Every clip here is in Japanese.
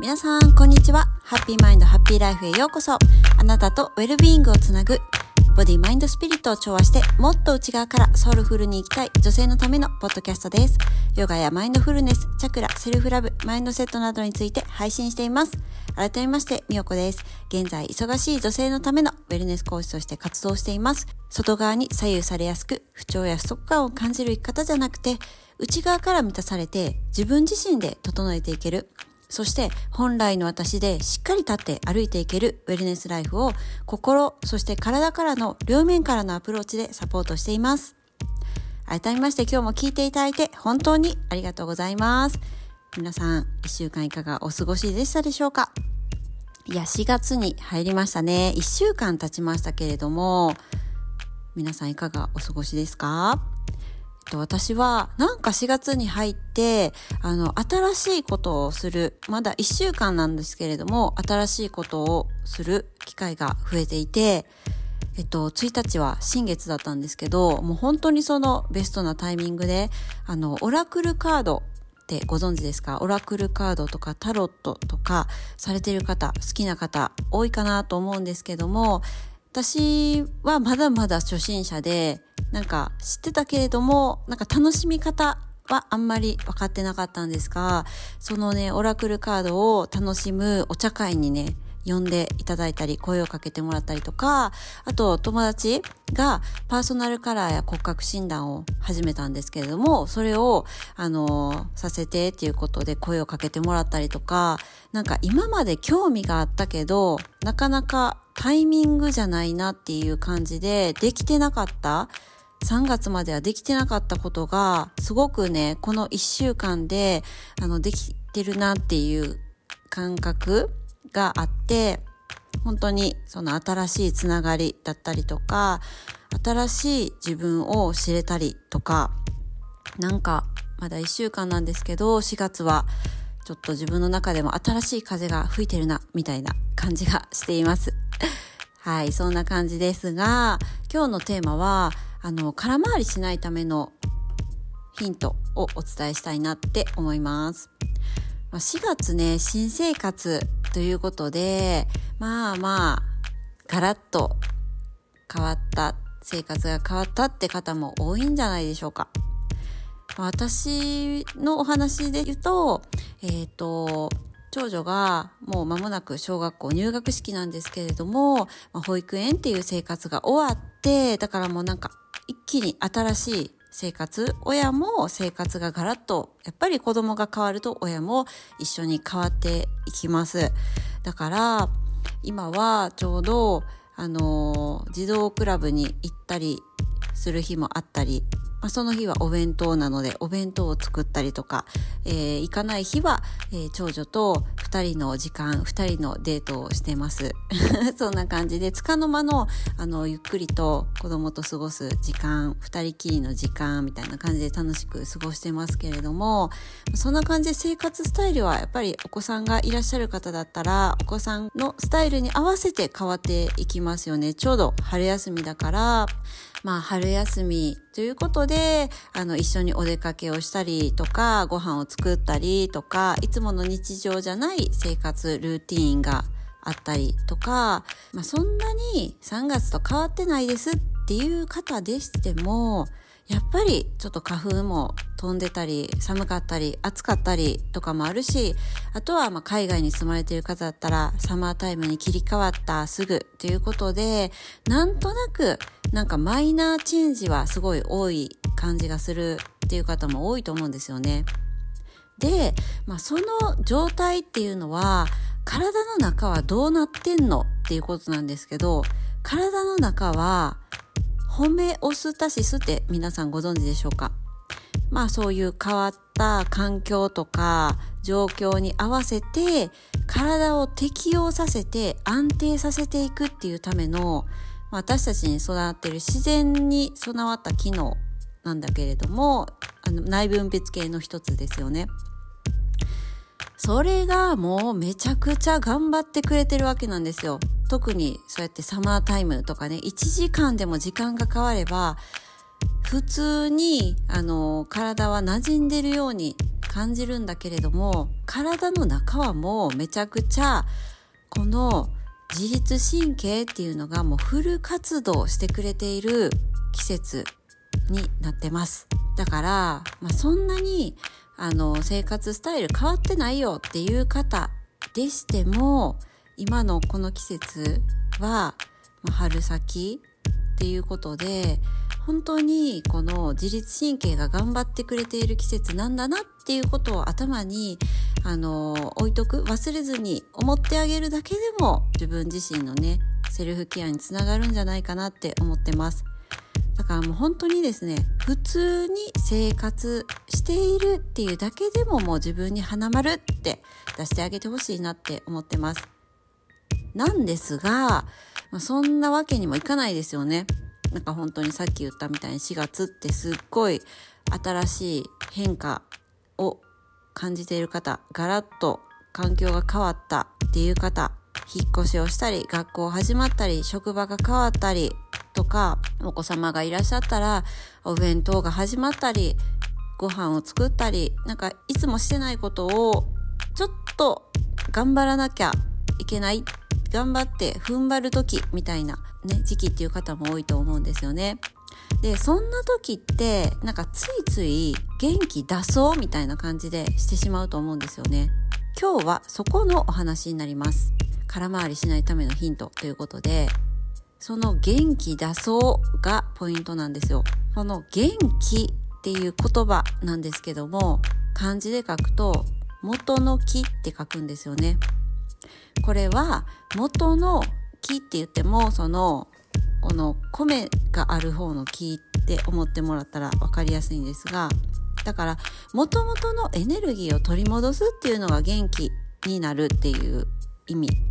皆さん、こんにちは。ハッピーマインドハッピーライフへようこそ。あなたとウェルビーイングをつなぐ、ボディ、マインド、スピリットを調和して、もっと内側からソウルフルに行きたい女性のためのポッドキャストです。ヨガやマインドフルネス、チャクラ、セルフラブ、マインドセットなどについて配信しています。改めまして、みよこです。現在、忙しい女性のためのウェルネス講師として活動しています。外側に左右されやすく、不調や不足感を感じる生き方じゃなくて、内側から満たされて、自分自身で整えていける、そして本来の私でしっかり立って歩いていけるウェルネスライフを心、そして体からの両面からのアプローチでサポートしています。改めまして今日も聞いていただいて本当にありがとうございます。皆さん、一週間いかがお過ごしでしたでしょうか？いや、4月に入りましたね。1週間経ちましたけれども、皆さんいかがお過ごしですか？と私はなんか4月に入ってあの新しいことをする。まだ1週間なんですけれども新しいことをする機会が増えていてえっと、1日は新月だったんですけど、もう本当にそのベストなタイミングで、あの、オラクルカードってご存知ですか？オラクルカードとかタロットとかされてる方、好きな方多いかなと思うんですけども、私はまだまだ初心者で、なんか知ってたけれども、なんか楽しみ方はあんまり分かってなかったんですが、そのね、オラクルカードを楽しむお茶会にね、呼んでいただいたり、声をかけてもらったりとか、あと友達がパーソナルカラーや骨格診断を始めたんですけれども、それを、あの、させてっていうことで声をかけてもらったりとか、なんか今まで興味があったけど、なかなかタイミングじゃないなっていう感じでできてなかった3月まではできてなかったことが、すごくね、この1週間で、あの、できてるなっていう感覚があって、本当にその新しいつながりだったりとか、新しい自分を知れたりとか、なんか、まだ1週間なんですけど、4月はちょっと自分の中でも新しい風が吹いてるな、みたいな感じがしています。はい、そんな感じですが、今日のテーマは、あの、空回りしないためのヒントをお伝えしたいなって思います。4月ね、新生活ということで、まあまあ、ガラッと変わった、生活が変わったって方も多いんじゃないでしょうか。私のお話で言うと、えっ、ー、と、長女がもう間もなく小学校入学式なんですけれども、まあ、保育園っていう生活が終わって、だからもうなんか一気に新しい生活、親も生活がガラッと、やっぱり子供が変わると親も一緒に変わっていきます。だから、今はちょうど、あの、児童クラブに行ったりする日もあったりまあ、その日はお弁当なのでお弁当を作ったりとか、えー、行かない日は、えー、長女と2人の時間2人のデートをしてます。そんな感じでつかの間のあのゆっくりと子供と過ごす時間2人きりの時間みたいな感じで楽しく過ごしてますけれどもそんな感じで生活スタイルはやっぱりお子さんがいらっしゃる方だったらお子さんのスタイルに合わせて変わっていきますよね。ちょうど春休みだからまあ春休みということで、あの一緒にお出かけをしたりとか、ご飯を作ったりとか、いつもの日常じゃない生活ルーティーンがあったりとか、まあそんなに3月と変わってないですっていう方でしても、やっぱりちょっと花粉も飛んでたり寒かったり暑かったりとかもあるしあとはま海外に住まれている方だったらサマータイムに切り替わったすぐということでなんとなくなんかマイナーチェンジはすごい多い感じがするっていう方も多いと思うんですよね。で、まあ、その状態っていうのは体の中はどうなってんのっていうことなんですけど体の中はホメオスタシスって皆さんご存知でしょうか？まあそういう変わった環境とか状況に合わせて体を適応させて安定させていくっていうための私たちに育ってる自然に備わった機能なんだけれどもあの内分泌系の一つですよね。それがもうめちゃくちゃ頑張ってくれてるわけなんですよ。特にそうやってサマータイムとかね、1時間でも時間が変われば、普通に、あの、体は馴染んでるように感じるんだけれども、体の中はもうめちゃくちゃ、この自律神経っていうのがもうフル活動してくれている季節になってます。だから、まあ、そんなに、あの、生活スタイル変わってないよっていう方でしても、今のこの季節は、春先っていうことで、本当にこの自律神経が頑張ってくれている季節なんだなっていうことを頭にあの置いとく忘れずに思ってあげるだけでも自分自身のねセルフケアにつながるんじゃないかなって思ってます。だからもう本当にですね普通に生活しているっていうだけでももう自分に花丸って出してあげてほしいなって思ってます。なんですが、ま、そんなわけにもいかないですよね。なんか本当にさっき言ったみたいに4月ってすっごい新しい変化を感じている方、ガラッと環境が変わったっていう方、引っ越しをしたり、学校始まったり、職場が変わったりとか、お子様がいらっしゃったら、お弁当が始まったり、ご飯を作ったり、なんかいつもしてないことをちょっと頑張らなきゃいけない頑張って踏ん張る時みたいなね、時期っていう方も多いと思うんですよね。で、そんな時って、なんかついつい元気出そうみたいな感じでしてしまうと思うんですよね。今日はそこのお話になります。空回りしないためのヒントということで、その元気出そうがポイントなんですよ。この元気っていう言葉なんですけども、漢字で書くと元の木って書くんですよね。これは元の木って言ってもそのこの米がある方の木って思ってもらったら分かりやすいんですがだから元々のエネルギーを取り戻すっていうのが元気になるっていう意味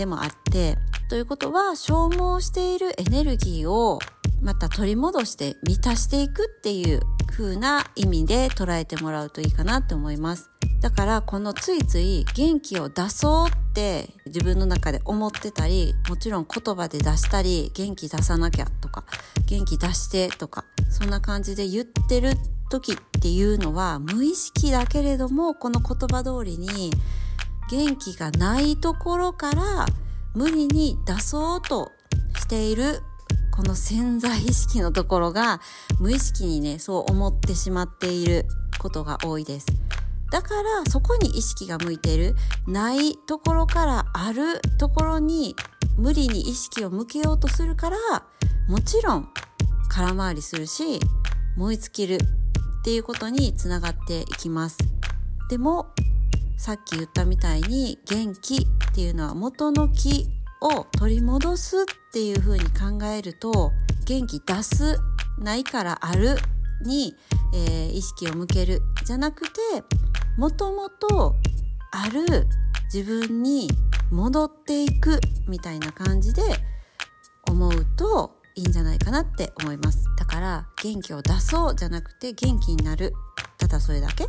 でもあってということは消耗しているエネルギーをまた取り戻して満たしていくっていう風な意味で捉えてもらうといいかなって思います。だからこのついつい元気を出そうって自分の中で思ってたりもちろん言葉で出したり元気出さなきゃとか元気出してとかそんな感じで言ってる時っていうのは無意識だけれどもこの言葉通りに元気がないところから無理に出そうとしているこの潜在意識のところが無意識にねそう思ってしまっていることが多いです。だからそこに意識が向いているないところからあるところに無理に意識を向けようとするからもちろん空回りするし燃え尽きるっていうことにつながっていきますでもさっき言ったみたいに元気っていうのは元の気を取り戻すっていう風に考えると元気出すないからあるに、えー、意識を向けるじゃなくてもともとある自分に戻っていくみたいな感じで思うといいんじゃないかなって思います。だから元気を出そうじゃなくて元気になる。ただそれだけ。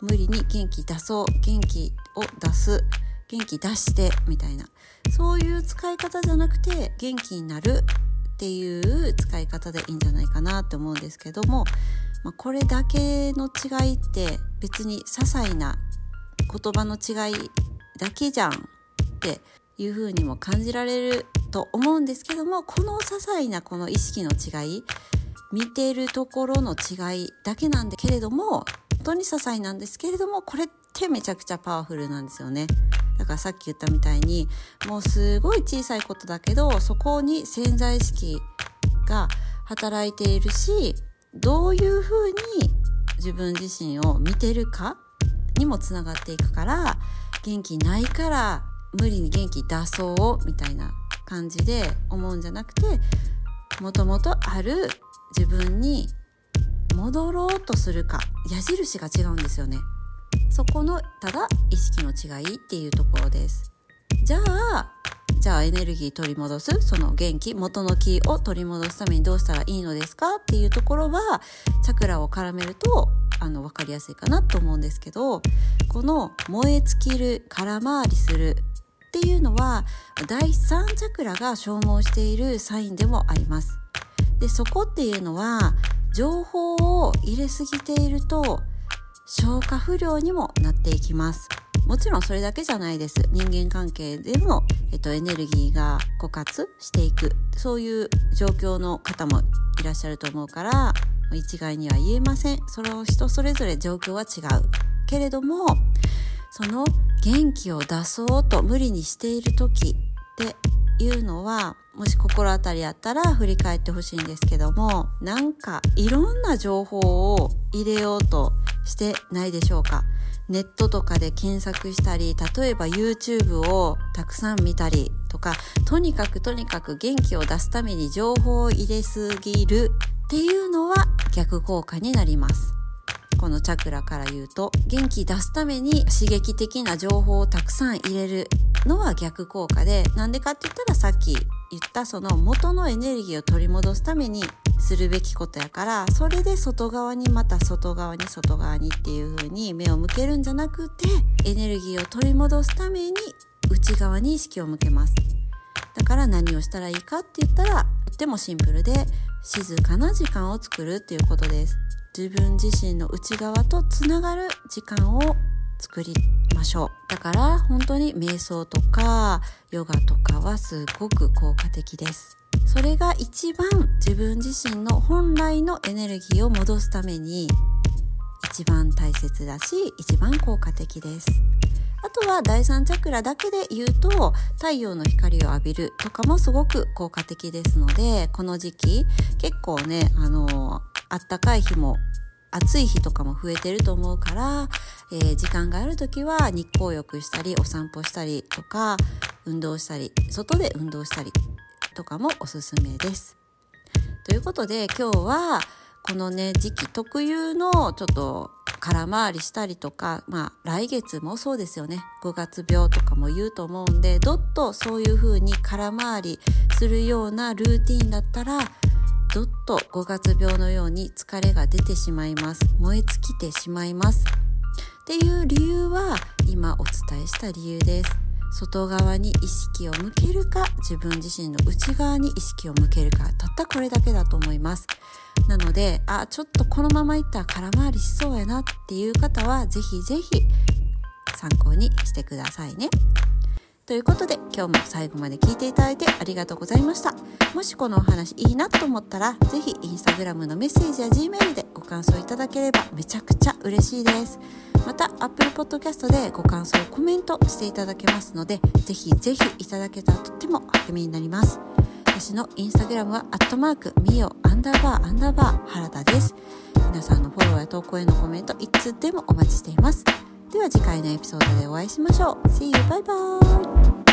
無理に元気出そう元気を出す元気出してみたいな。そういう使い方じゃなくて元気になるっていう使い方でいいんじゃないかなって思うんですけどもまあ、これだけの違いって別に些細な言葉の違いだけじゃんっていう風にも感じられると思うんですけどもこの些細なこの意識の違い見てるところの違いだけなんだけれども当に些細なんですけれどもこれってめちゃくちゃパワフルなんですよね。だからさっき言ったみたいにもうすごい小さいことだけどそこに潜在意識が働いているしどういうふうに自分自身を見てるかにもつながっていくから元気ないから無理に元気出そうみたいな感じで思うんじゃなくてもともとある自分に戻ろうとするか矢印が違うんですよね。そこのただ意識の違いっていうところです。じゃあじゃあエネルギー取り戻す？その元気元の気を取り戻すためにどうしたらいいのですか？っていうところはチャクラを絡めるとあの分かりやすいかなと思うんですけどこの燃え尽きる空回りするっていうのは第3チャクラが消耗しているサインでもあります。でそこっていうのは情報を入れすぎていると消化不良にもなっていきます。もちろんそれだけじゃないです。人間関係でも、えっと、エネルギーが枯渇していく。そういう状況の方もいらっしゃると思うから一概には言えません。それを人それぞれ状況は違う。けれどもその元気を出そうと無理にしている時っていうのはもし心当たりあったら振り返ってほしいんですけどもなんかいろんな情報を入れようとしてないでしょうか？ネットとかで検索したり例えば YouTube をたくさん見たりとかとにかくとにかく元気を出すために情報を入れすぎるっていうのは逆効果になります。このチャクラから言うと元気出すために刺激的な情報をたくさん入れるのは逆効果でなんでかって言ったらさっき言ったその元のエネルギーを取り戻すためにするべきことやからそれで外側にまた外側に外側にっていう風に目を向けるんじゃなくてエネルギーを取り戻すために内側に意識を向けます。だから何をしたらいいかって言ったらとってもシンプルで静かな時間を作るっていうことです。自分自身の内側とつながる時間を作りましょう。だから本当に瞑想とかヨガとかはすごく効果的です。それが一番自分自身の本来のエネルギーを戻すために一番大切だし一番効果的です。あとは第三チャクラだけで言うと太陽の光を浴びるとかもすごく効果的ですのでこの時期結構ねあのあったかい日も暑い日とかも増えてると思うから、えー、時間がある時は日光浴したりお散歩したりとか運動したり外で運動したりとかもおすすめです。ということで今日はこのね時期特有のちょっと空回りしたりとかまあ来月もそうですよね5月病とかも言うと思うんでどっとそういう風に空回りするようなルーティンだったらどっと5月病のように疲れが出てしまいます。燃え尽きてしまいます。っていう理由は今お伝えした理由です。外側に意識を向けるか自分自身の内側に意識を向けるかたったこれだけだと思います。なのであちょっとこのままいったら空回りしそうやなっていう方はぜひぜひ参考にしてくださいね。ということで今日も最後まで聞いていただいてありがとうございました。もしこのお話いいなと思ったら是非インスタグラムのメッセージや Gmail でご感想いただければめちゃくちゃ嬉しいです。また Apple Podcast でご感想コメントしていただけますので是非是非いただけたらとっても励みになります。私のインスタグラムはアットマークみよアンダーバーアンダーバー原田です。皆さんのフォローや投稿へのコメントいつでもお待ちしています。では次回のエピソードでお会いしましょう See you! バイバイ